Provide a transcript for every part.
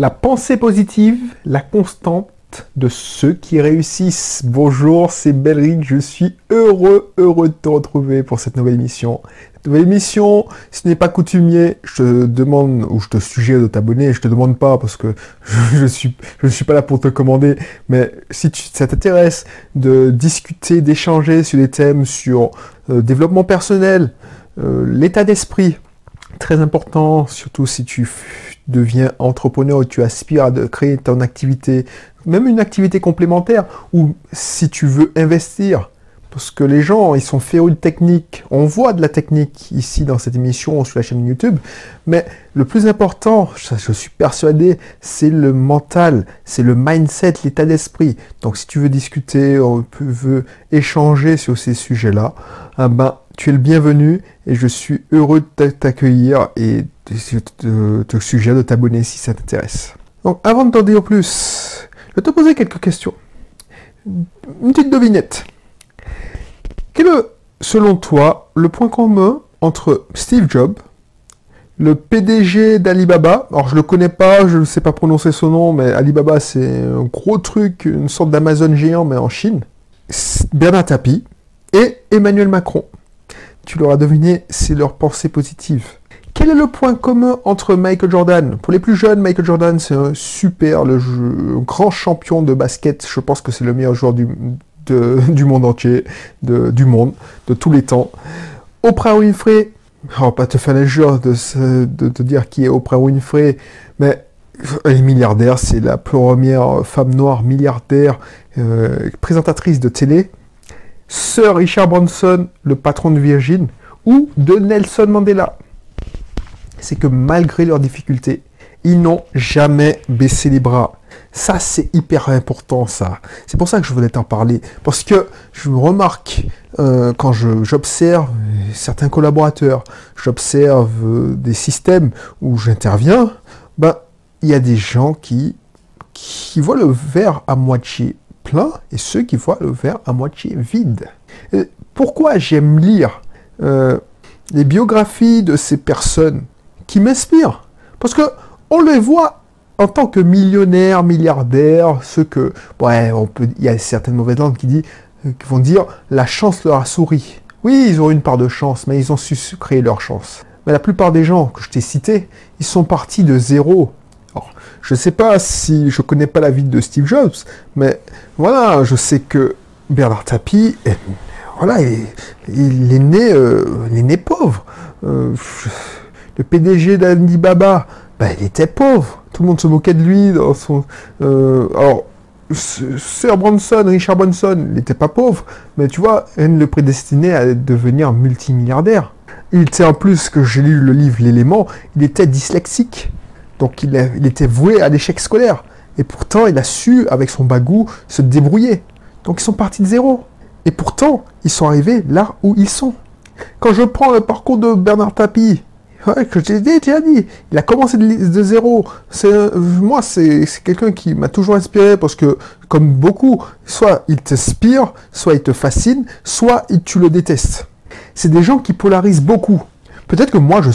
La pensée positive, la constante de ceux qui réussissent. Bonjour, c'est Belric, je suis heureux, heureux de te retrouver pour cette nouvelle émission. Nouvelle émission, si ce n'est pas coutumier, je te demande, ou je te suggère de t'abonner, je te demande pas parce que je, ne suis, je suis pas là pour te commander, mais si ça t'intéresse de discuter, d'échanger sur des thèmes sur euh, développement personnel, euh, l'état d'esprit, très important, surtout si tu deviens entrepreneur tu aspires à créer ton activité, même une activité complémentaire, ou si tu veux investir, parce que les gens, ils sont férus de technique. On voit de la technique ici dans cette émission sur la chaîne YouTube, mais le plus important, je suis persuadé, c'est le mental, c'est le mindset, l'état d'esprit. Donc si tu veux discuter, on veut échanger sur ces sujets-là, ah ben, tu es le bienvenu et je suis heureux de t'accueillir et de te suggère de t'abonner si ça t'intéresse. Donc avant de t'en dire plus, je vais te poser quelques questions. Une petite devinette. Quel est, selon toi, le point commun entre Steve Jobs, le PDG d'Alibaba, alors je le connais pas, je ne sais pas prononcer son nom, mais Alibaba c'est un gros truc, une sorte d'Amazon géant, mais en Chine, Bernard Tapie et Emmanuel Macron. Tu l'auras deviné, c'est leur pensée positive. Quel est le point commun entre Michael Jordan? Pour les plus jeunes, Michael Jordan, c'est un super, le grand champion de basket. Je pense que c'est le meilleur joueur du, du monde entier, du monde, de tous les temps. Oprah Winfrey, on va pas te faire l'injure de, de te dire qui est Oprah Winfrey, mais elle est milliardaire, c'est la première femme noire milliardaire, euh, présentatrice de télé. Sir Richard Branson, le patron de Virgin, ou de Nelson Mandela c'est que malgré leurs difficultés, ils n'ont jamais baissé les bras. Ça, c'est hyper important, ça. C'est pour ça que je voulais t'en parler. Parce que je remarque, euh, quand j'observe certains collaborateurs, j'observe euh, des systèmes où j'interviens, ben, il y a des gens qui, qui voient le verre à moitié plein et ceux qui voient le verre à moitié vide. pourquoi j'aime lire euh, les biographies de ces personnes qui m'inspirent? Parce que on les voit en tant que millionnaires, milliardaires, ceux que, ouais, on peut, il y a certaines mauvaises langues euh, qui vont dire la chance leur a souri. Oui, ils ont une part de chance, mais ils ont su créer leur chance. Mais la plupart des gens que je t'ai cités, ils sont partis de zéro. je ne sais pas si je connais pas la vie de Steve Jobs, mais voilà, je sais que Bernard Tapie, voilà, il, est né, euh, il est né pauvre. Euh, le PDG d'Alibaba, bah, il était pauvre. Tout le monde se moquait de lui. Dans son, euh, alors, Sir Branson, Richard Branson, il n'était pas pauvre, mais tu vois, rien le prédestinait à devenir multimilliardaire. Il était en plus, que j'ai lu le livre L'élément, il était dyslexique. Donc il, il était voué à l'échec scolaire. Et pourtant, il a su, avec son bagou, se débrouiller. Donc ils sont partis de zéro. Et pourtant, ils sont arrivés là où ils sont. Quand je prends le parcours de Bernard Tapie, Ouais, que j'ai déjà dit. Il a commencé de, zéro. C'est, moi, c'est, quelqu'un qui m'a toujours inspiré parce que, comme beaucoup, soit il t'inspire, soit il te fascine, soit tu le détestes. C'est des gens qui polarisent beaucoup. Peut-être que moi, je,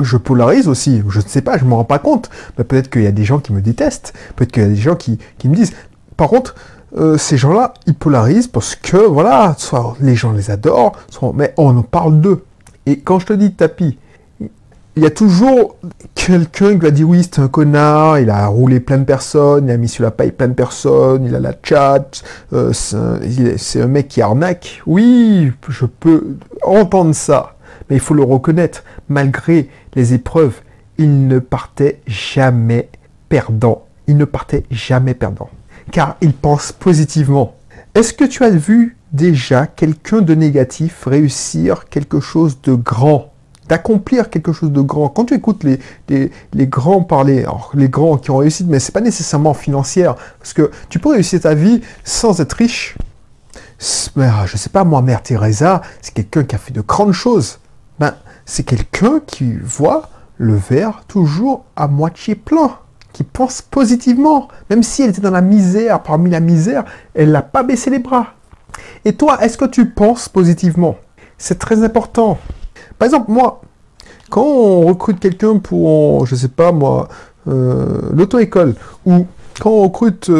je polarise aussi. Je ne sais pas, je ne me rends pas compte. Mais peut-être qu'il y a des gens qui me détestent. Peut-être qu'il y a des gens qui, me disent. Par contre, euh, ces gens-là, ils polarisent parce que, voilà, soit les gens les adorent, soit, mais on en parle d'eux. Et quand je te dis tapis, il y a toujours quelqu'un qui va dire oui, c'est un connard, il a roulé plein de personnes, il a mis sur la paille plein de personnes, il a la chat, euh, c'est un, mec qui arnaque. Oui, je peux entendre ça, mais il faut le reconnaître, malgré les épreuves, il ne partait jamais perdant. Il ne partait jamais perdant, car il pense positivement. Est-ce que tu as vu déjà quelqu'un de négatif réussir quelque chose de grand? D'accomplir quelque chose de grand. Quand tu écoutes les, les, grands parler, les grands qui ont réussi, mais c'est pas nécessairement financière, parce que tu peux réussir ta vie sans être riche. Ah, je sais pas, moi, Mère Teresa, c'est quelqu'un qui a fait de grandes choses. Ben, c'est quelqu'un qui voit le verre toujours à moitié plein, qui pense positivement. Même si elle était dans la misère, parmi la misère, elle n'a pas baissé les bras. Et toi, est-ce que tu penses positivement? C'est très important. Par exemple, moi, quand on recrute quelqu'un pour, je sais pas moi, l'auto-école, ou quand on recrute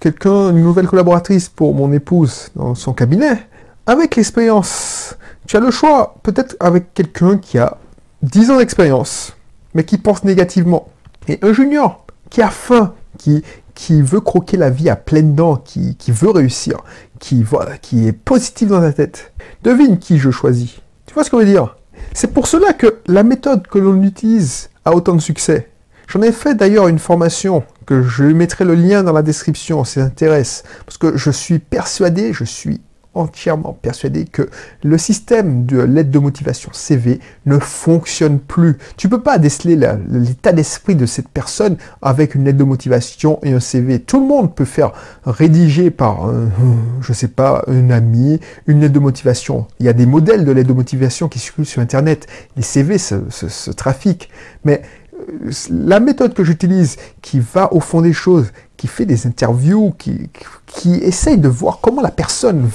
quelqu'un, une nouvelle collaboratrice pour mon épouse dans son cabinet, avec l'expérience, tu as le choix, peut-être avec quelqu'un qui a 10 ans d'expérience, mais qui pense négativement. Et un junior qui a faim, qui, qui veut croquer la vie à pleines dents, qui, qui veut réussir, qui, voilà, qui est positif dans la tête. Devine qui je choisis. Tu vois ce que je veux dire? C'est pour cela que la méthode que l'on utilise a autant de succès. J'en ai fait d'ailleurs une formation que je mettrai le lien dans la description si ça intéresse. Parce que je suis persuadé, je suis entièrement persuadé que le système de l'aide de motivation CV ne fonctionne plus. Tu peux pas déceler l'état d'esprit de cette personne avec une lettre de motivation et un CV. Tout le monde peut faire rédiger par, un, je sais pas, un ami, une lettre de motivation. Il y a des modèles de lettre de motivation qui circulent sur Internet. Les CV se, se, trafiquent. Mais euh, la méthode que j'utilise, qui va au fond des choses, qui fait des interviews, qui, qui essaye de voir comment la personne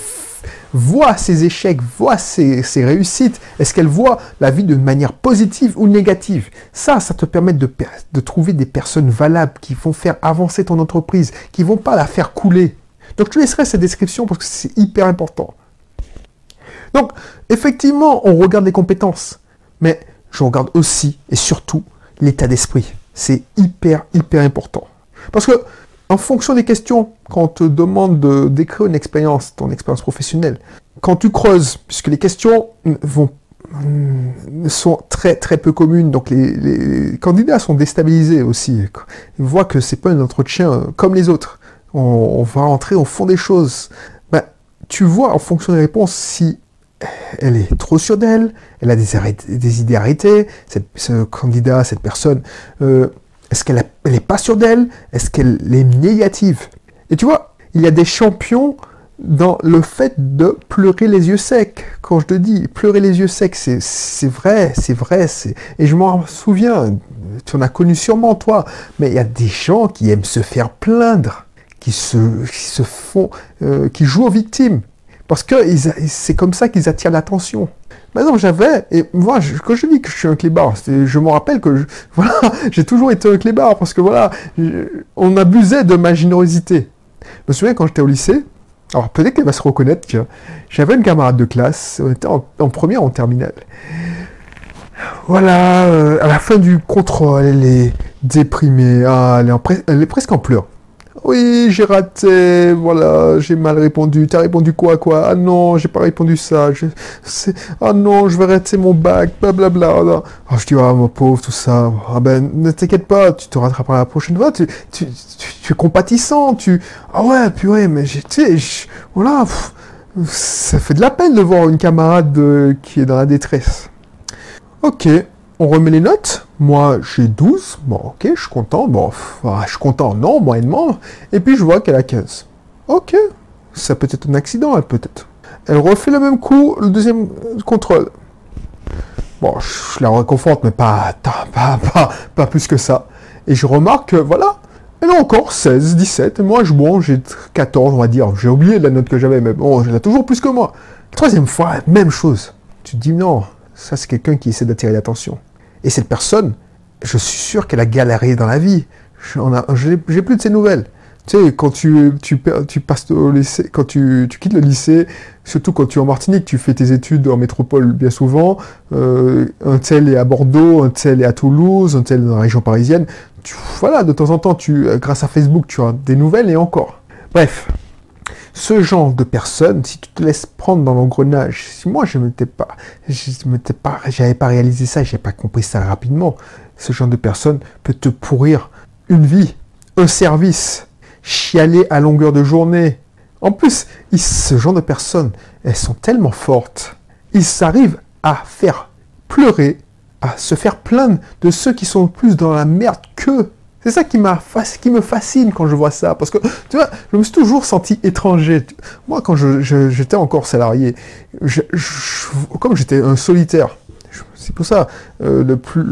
voit ses échecs, voit ses, réussites Est-ce qu'elle voit la vie d'une manière positive ou négative? Ça, ça te permet de, de trouver des personnes valables qui vont faire avancer ton entreprise, qui vont pas la faire couler. Donc je te laisserai cette description parce que c'est hyper important. Donc, effectivement, on regarde les compétences, mais je regarde aussi et surtout l'état d'esprit. C'est hyper, hyper important. Parce que en fonction des questions, quand on te demande de décrire une expérience, ton expérience professionnelle, quand tu creuses, puisque les questions mm, sont très très peu communes, donc les, candidats sont déstabilisés aussi. Ils voient que c'est pas un entretien comme les autres. On, va rentrer au fond des choses. Ben, tu vois en fonction des réponses si elle est trop sûre d'elle, elle a des, des idées arrêtées, ce candidat, cette personne, euh, est-ce qu'elle n'est pas sûre d'elle? Est-ce qu'elle est négative? Et tu vois, il y a des champions dans le fait de pleurer les yeux secs. Quand je te dis pleurer les yeux secs, c'est vrai, c'est vrai. Et je m'en souviens, tu en as connu sûrement toi, mais il y a des gens qui aiment se faire plaindre, qui se, se font, euh, qui jouent aux victimes. Parce que c'est comme ça qu'ils attirent l'attention. Maintenant, j'avais, et moi, quand je dis que je suis un clébard, je me rappelle que, voilà, j'ai toujours été un clébard, parce que voilà, on abusait de ma générosité. Je me souviens quand j'étais au lycée, alors peut-être qu'elle va se reconnaître, j'avais une camarade de classe, on était en, première, en terminale. Voilà, euh, à la fin du contrôle, elle est déprimée, ah, elle est presque en pleurs. Oui, j'ai raté, voilà, j'ai mal répondu. T'as répondu quoi, quoi? Ah non, j'ai pas répondu ça. Ah non, je vais rater mon bac, blablabla. Bla, Oh, je dis, ah, mon pauvre, tout ça. Ah ben, ne t'inquiète pas, tu te rattraperas la prochaine fois. Tu, tu, tu, es compatissant, tu... Ah ouais, purée, mais tu sais, voilà, ça fait de la peine de voir une camarade euh, qui est dans la détresse. Ok, on remet les notes. Moi, j'ai 12. Bon, ok, je suis content. Bon, ah, je suis content, non, moyennement. Et puis, je vois qu'elle a 15. Ok, ça peut être un accident, elle peut-être. Elle refait le même coup, le deuxième contrôle. Bon, je la réconforte, mais pas, pas, pas, pas, plus que ça. Et je remarque que, voilà, elle a encore 16, 17. Et moi, je, bon, j'ai 14, on va dire. J'ai oublié la note que j'avais, mais bon, elle a toujours plus que moi. Troisième fois, même chose. Tu te dis, non, ça, c'est quelqu'un qui essaie d'attirer l'attention. Et cette personne, je suis sûr qu'elle a galéré dans la vie. J'ai plus de ses nouvelles. Tu sais, quand tu, passes au lycée, quand tu, quittes le lycée, surtout quand tu es en Martinique, tu fais tes études en métropole bien souvent, euh, un tel est à Bordeaux, un tel est à Toulouse, un tel est dans la région parisienne. Voilà, de temps en temps, tu, grâce à Facebook, tu as des nouvelles et encore. Bref, ce genre de personne, si tu te laisses prendre dans l'engrenage, si moi je m'étais pas, m'étais pas, j'avais pas réalisé ça, j'ai pas compris ça rapidement, ce genre de personne peut te pourrir une vie, un service, chialer à longueur de journée. En plus, ce genre de personnes, elles sont tellement fortes, ils arrivent à faire pleurer, à se faire plaindre de ceux qui sont plus dans la merde qu'eux. C'est ça qui, qui me fascine quand je vois ça. Parce que, tu vois, je me suis toujours senti étranger. Moi, quand j'étais encore salarié, comme j'étais un solitaire, c'est pour ça, euh, le plus,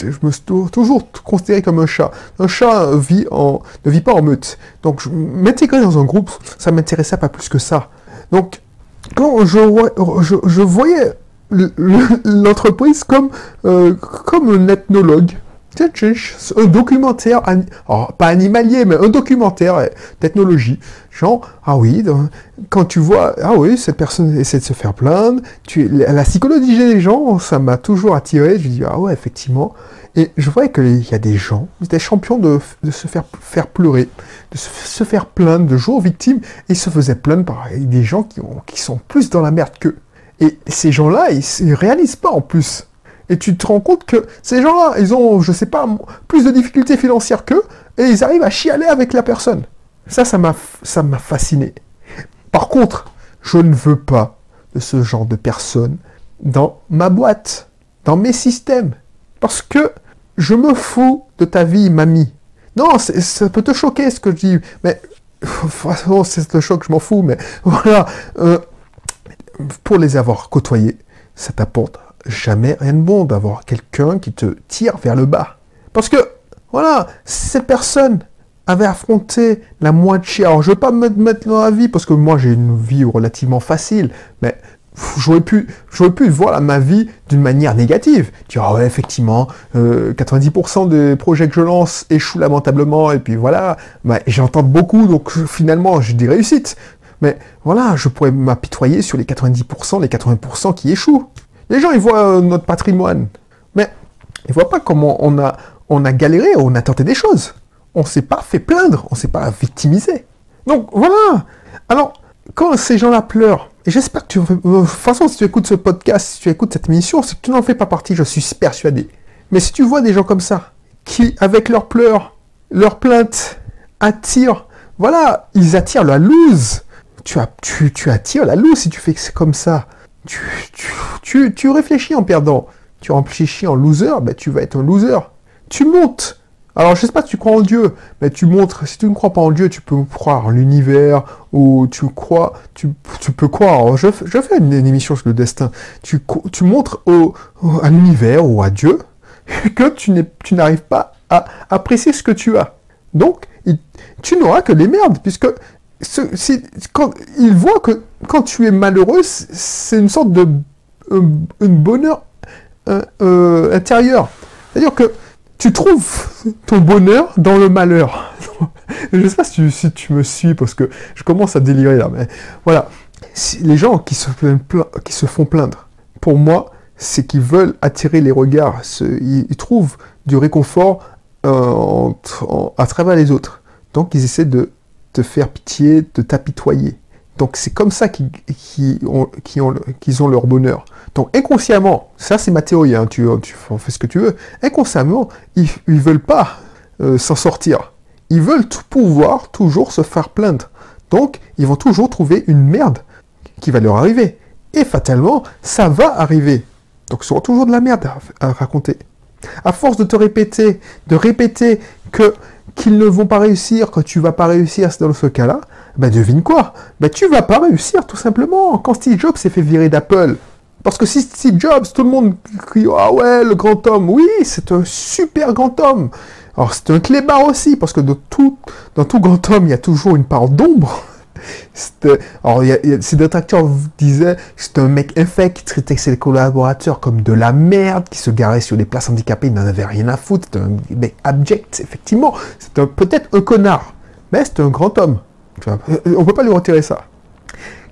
je me suis toujours considéré comme un chat. Un chat vit en, ne vit pas en meute. Donc, m'intégrer dans un groupe, ça m'intéressait pas plus que ça. Donc, quand je, je, voyais l'entreprise comme, euh, comme un ethnologue, un documentaire, pas animalier, mais un documentaire euh, technologie. Genre, ah oui, quand tu vois, ah oui, cette personne essaie de se faire plaindre, tu, la psychologie des gens, ça m'a toujours attiré. Je dis, ah ouais, effectivement. Et je vois qu'il y a des gens, des champions de, se faire, faire pleurer, de se, faire plaindre, de jouer aux victimes, et ils se faisaient plaindre par des gens qui, ont, qui sont plus dans la merde qu'eux. Et ces gens-là, ils ne réalisent pas en plus. Et tu te rends compte que ces gens-là, ils ont, je sais pas, plus de difficultés financières qu'eux, et ils arrivent à chialer avec la personne. Ça, ça m'a, fasciné. Par contre, je ne veux pas de ce genre de personnes dans ma boîte, dans mes systèmes. Parce que je me fous de ta vie, mamie. Non, ça peut te choquer ce que je dis, mais c'est le choc, je m'en fous, mais voilà. Euh, pour les avoir côtoyés, ça t'apporte jamais rien de bon d'avoir quelqu'un qui te tire vers le bas. Parce que, voilà, cette personne avait affronté la moitié. Alors, je ne vais pas me mettre dans la vie parce que moi, j'ai une vie relativement facile, mais j'aurais pu, pu voir ma vie d'une manière négative. Tu ah ouais, effectivement, 90% euh, des projets que je lance échouent lamentablement, et puis voilà, bah, j'entends beaucoup, donc finalement, j'ai des réussites. Mais voilà, je pourrais m'apitoyer sur les 90%, les 80% qui échouent. Les gens, ils voient euh, notre patrimoine, mais ils voient pas comment on a, on a galéré, on a tenté des choses. On s'est pas fait plaindre, on s'est pas victimisé. Donc voilà. Alors, quand ces gens-là pleurent, et j'espère que tu... De toute façon, si tu écoutes ce podcast, si tu écoutes cette émission, c'est que tu n'en fais pas partie, je suis persuadé. Mais si tu vois des gens comme ça, qui, avec leurs pleurs, leurs plaintes, attirent... Voilà, ils attirent la loose. Tu, as, tu, tu attires la loose si tu fais comme ça tu, tu, tu, réfléchis en perdant. Tu réfléchis en loser, ben tu vas être un loser. Tu montes. Alors, je sais pas si tu crois en Dieu, mais tu montres, si tu ne crois pas en Dieu, tu peux croire en l'univers, ou tu crois, tu, tu peux croire, je, je fais une, émission sur le destin, tu, tu montres au, à l'univers ou à Dieu que tu n'arrives pas à apprécier ce que tu as. Donc, tu n'auras que des merdes, puisque quand il voit que quand tu es malheureux, c'est une sorte de bonheur euh, euh, intérieur. C'est-à-dire que tu trouves ton bonheur dans le malheur. je ne sais pas si tu, me suis parce que je commence à délirer là, mais voilà. les gens qui se, qui se font plaindre, pour moi, c'est qu'ils veulent attirer les regards. Ils, trouvent du réconfort euh, à travers les autres. Donc ils essaient de te faire pitié, de t'apitoyer. Donc c'est comme ça qu'ils ont, leur bonheur. Donc inconsciemment, ça c'est ma théorie, hein, tu, tu en fais ce que tu veux, inconsciemment, ils veulent pas euh, s'en sortir. Ils veulent pouvoir toujours se faire plaindre. Donc ils vont toujours trouver une merde qui va leur arriver. Et fatalement, ça va arriver. Donc ils auront toujours de la merde à raconter. À force de te répéter, de répéter que qu'ils ne vont pas réussir, que tu vas pas réussir dans ce cas-là, ben devine quoi? Ben tu vas pas réussir tout simplement. Quand Steve Jobs s'est fait virer d'Apple, parce que si Steve Jobs, tout le monde crie ah ouais le grand homme, oui c'est un super grand homme. Alors c'est un clébard aussi parce que de tout, dans tout grand homme il y a toujours une part d'ombre. Alors, ces disaient c'est un mec infect qui traitait ses collaborateurs comme de la merde, qui se garait sur des places handicapées, il n'en avait rien à foutre, c'est un mec abject, effectivement. C'est peut-être un connard, mais c'est un grand homme. On on peut pas lui retirer ça.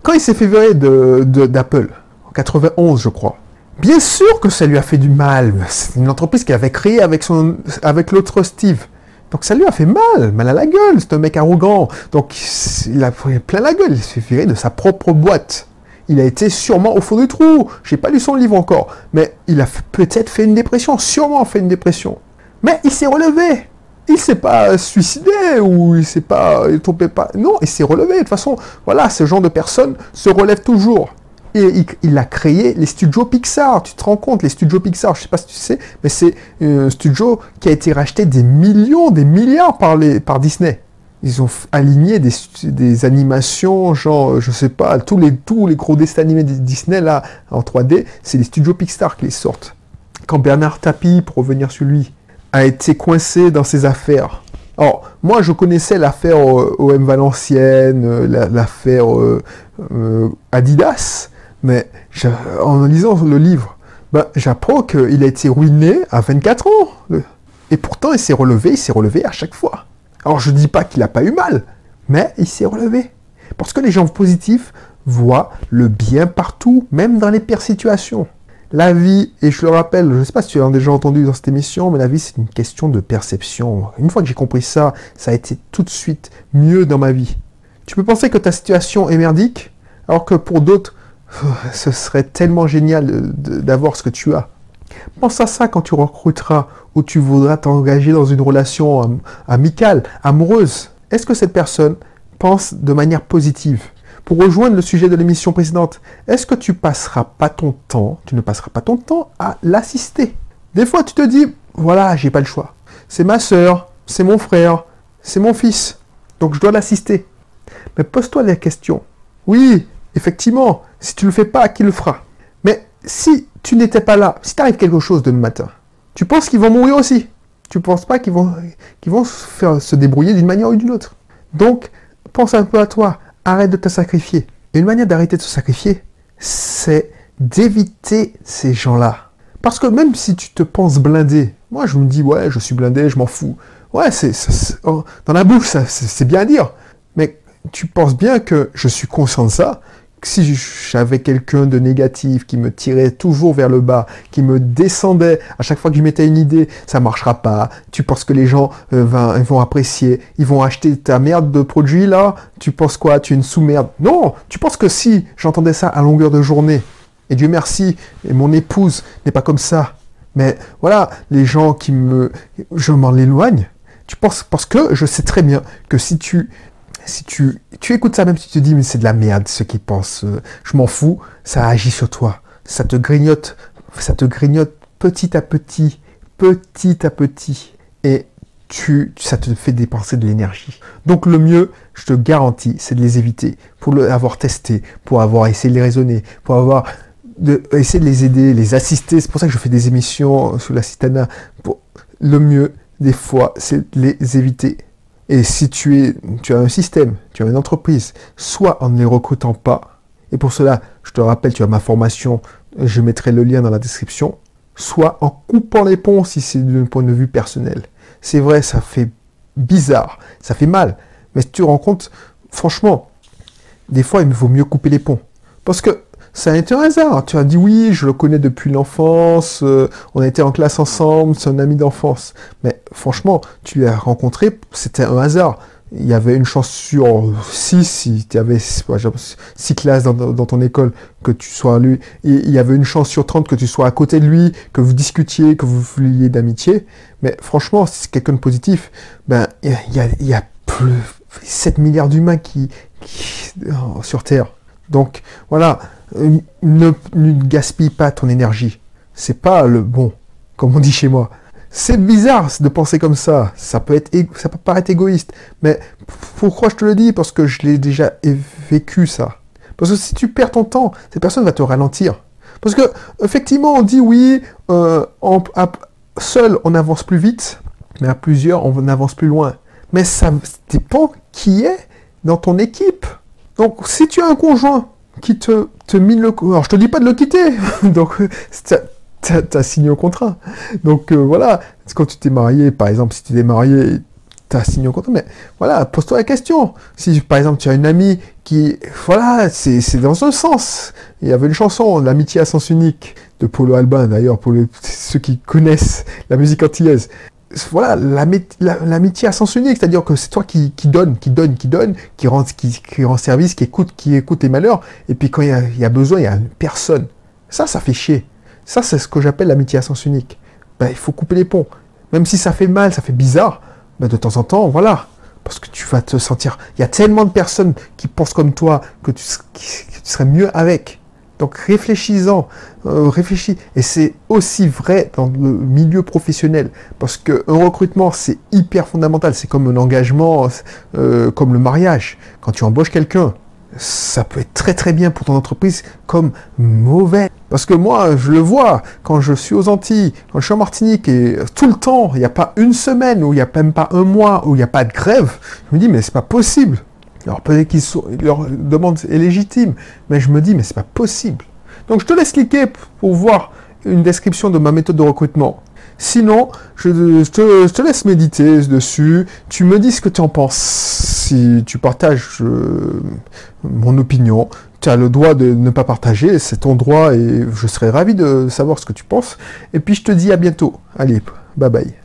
Quand il s'est fait virer d'Apple, en 91, je crois, bien sûr que ça lui a fait du mal. C'est une entreprise qu'il avait créée avec, avec l'autre Steve. Donc ça lui a fait mal, mal à la gueule, c'est un mec arrogant. Donc il a pris plein la gueule, il s'est viré de sa propre boîte. Il a été sûrement au fond du trou. J'ai pas lu son livre encore, mais il a peut-être fait une dépression, sûrement fait une dépression. Mais il s'est relevé. Il s'est pas suicidé ou il s'est pas il tombé pas. Non, il s'est relevé. De toute façon, voilà, ce genre de personnes se relèvent toujours. Et il, a créé les studios Pixar. Tu te rends compte, les studios Pixar, je sais pas si tu sais, mais c'est un studio qui a été racheté des millions, des milliards par, les, par Disney. Ils ont aligné des, des animations, genre, je sais pas, tous les, tous les gros dessins animés de Disney, là, en 3D, c'est les studios Pixar qui les sortent. Quand Bernard Tapie, pour revenir sur lui, a été coincé dans ses affaires. Alors, moi, je connaissais l'affaire euh, OM Valenciennes, euh, l'affaire euh, Adidas, mais en lisant le livre, ben, j'apprends qu'il a été ruiné à 24 ans. Et pourtant, il s'est relevé, il s'est relevé à chaque fois. Alors, je ne dis pas qu'il n'a pas eu mal, mais il s'est relevé. Parce que les gens positifs voient le bien partout, même dans les pires situations. La vie, et je le rappelle, je ne sais pas si tu as déjà entendu dans cette émission, mais la vie, c'est une question de perception. Une fois que j'ai compris ça, ça a été tout de suite mieux dans ma vie. Tu peux penser que ta situation est merdique, alors que pour d'autres, ce serait tellement génial d'avoir ce que tu as. Pense à ça quand tu recruteras ou tu voudras t'engager dans une relation amicale, amoureuse. Est-ce que cette personne pense de manière positive? Pour rejoindre le sujet de l'émission précédente, est-ce que tu passeras pas ton temps, tu ne passeras pas ton temps à l'assister? Des fois, tu te dis, voilà, j'ai pas le choix. C'est ma soeur, c'est mon frère, c'est mon fils, donc je dois l'assister. Mais pose-toi la question. Oui, effectivement, si tu ne le fais pas, qui le fera? Mais si tu n'étais pas là, si t'arrive quelque chose demain matin, tu penses qu'ils vont mourir aussi? Tu ne penses pas qu'ils vont, se, faire, se débrouiller d'une manière ou d'une autre? Donc, pense un peu à toi. Arrête de te sacrifier. Une manière d'arrêter de se sacrifier, c'est d'éviter ces gens-là. Parce que même si tu te penses blindé, moi je me dis, ouais, je suis blindé, je m'en fous. Ouais, oh, dans la bouche, c'est bien à dire. Mais tu penses bien que je suis conscient de ça, si j'avais quelqu'un de négatif qui me tirait toujours vers le bas, qui me descendait à chaque fois que je mettais une idée, ça marchera pas. Tu penses que les gens euh, vont apprécier, ils vont acheter ta merde de produit là? Tu penses quoi? Tu es une sous-merde? Non Tu penses que si j'entendais ça à longueur de journée, et Dieu merci, et mon épouse n'est pas comme ça, mais voilà, les gens qui me... Je m'en éloigne. Tu penses parce que je sais très bien que si tu si tu, écoutes ça même si tu te dis mais c'est de la merde ce qu'ils pensent, euh, je m'en fous, ça agit sur toi. Ça te grignote, ça te grignote petit à petit, petit à petit. Et tu, ça te fait dépenser de l'énergie. Donc le mieux, je te garantis, c'est de les éviter. Pour l'avoir testé, pour avoir essayé de les raisonner, pour avoir de, essayer de les aider, les assister. C'est pour ça que je fais des émissions sur la citana. Pour, le mieux, des fois, c'est de les éviter. Et si tu, es, tu as un système, tu as une entreprise, soit en ne les recrutant pas, et pour cela, je te rappelle, tu as ma formation, je mettrai le lien dans la description, soit en coupant les ponts si c'est d'un point de vue personnel. C'est vrai, ça fait bizarre, ça fait mal, mais si tu te rends compte, franchement, des fois, il me vaut mieux couper les ponts. Parce que ça a été un hasard. Tu as dit oui, je le connais depuis l'enfance, euh, on a été en classe ensemble, c'est un ami d'enfance. Mais franchement, tu l'as rencontré, c'était un hasard. Il y avait une chance sur six, si tu avais six classes dans, ton école, que tu sois lui. Et il y avait une chance sur 30 que tu sois à côté de lui, que vous discutiez, que vous vouliez d'amitié. Mais franchement, si c'est quelqu'un de positif, ben, il y a, y a plus 7 milliards d'humains qui, qui, sur Terre. Donc, voilà, euh, ne, gaspille pas ton énergie. C'est pas le bon, comme on dit chez moi. C'est bizarre de penser comme ça. Ça peut être, ça peut paraître égoïste. Mais pourquoi je te le dis? Parce que je l'ai déjà vécu ça. Parce que si tu perds ton temps, cette personne va te ralentir. Parce que effectivement, on dit oui, euh, seul on avance plus vite, mais à plusieurs on avance plus loin. Mais ça dépend qui est dans ton équipe. Donc si tu as un conjoint qui te, te mine le... Alors, je te dis pas de le quitter, donc tu as signé au contrat. Donc euh, voilà, quand tu t'es marié, par exemple, si tu t'es marié, tu as signé au contrat, mais voilà, pose-toi la question. Si par exemple tu as une amie qui, voilà, c'est dans ce sens. Il y avait une chanson, L'amitié à sens unique, de Polo Albin d'ailleurs, pour ceux qui connaissent la musique antillaise voilà, l'amitié à sens unique, c'est-à-dire que c'est toi qui, donne, qui donne, qui donne, qui rend, qui, rend service, qui écoute, qui écoute tes malheurs, et puis quand il y a, besoin, il y a personne. Ça, ça fait chier. Ça, c'est ce que j'appelle l'amitié à sens unique. Ben, il faut couper les ponts. Même si ça fait mal, ça fait bizarre, ben, de temps en temps, voilà. Parce que tu vas te sentir... Il y a tellement de personnes qui pensent comme toi que tu serais mieux avec. Donc réfléchis-en, euh, réfléchis. Et c'est aussi vrai dans le milieu professionnel, parce qu'un recrutement, c'est hyper fondamental. C'est comme un engagement, euh, comme le mariage. Quand tu embauches quelqu'un, ça peut être très très bien pour ton entreprise comme mauvais. Parce que moi, je le vois, quand je suis aux Antilles, quand je suis en Martinique, et tout le temps, il n'y a pas une semaine, ou il n'y a même pas un mois, où il n'y a pas de grève, je me dis, mais c'est pas possible. Alors peut-être que leur demande est légitime, mais je me dis, mais c'est pas possible. Donc je te laisse cliquer pour voir une description de ma méthode de recrutement. Sinon, je, te, je, te, laisse méditer dessus. Tu me dis ce que tu en penses. Si tu partages euh, mon opinion, tu as le droit de ne pas partager. C'est ton droit et je serais ravi de savoir ce que tu penses. Et puis je te dis à bientôt. Allez, bye bye.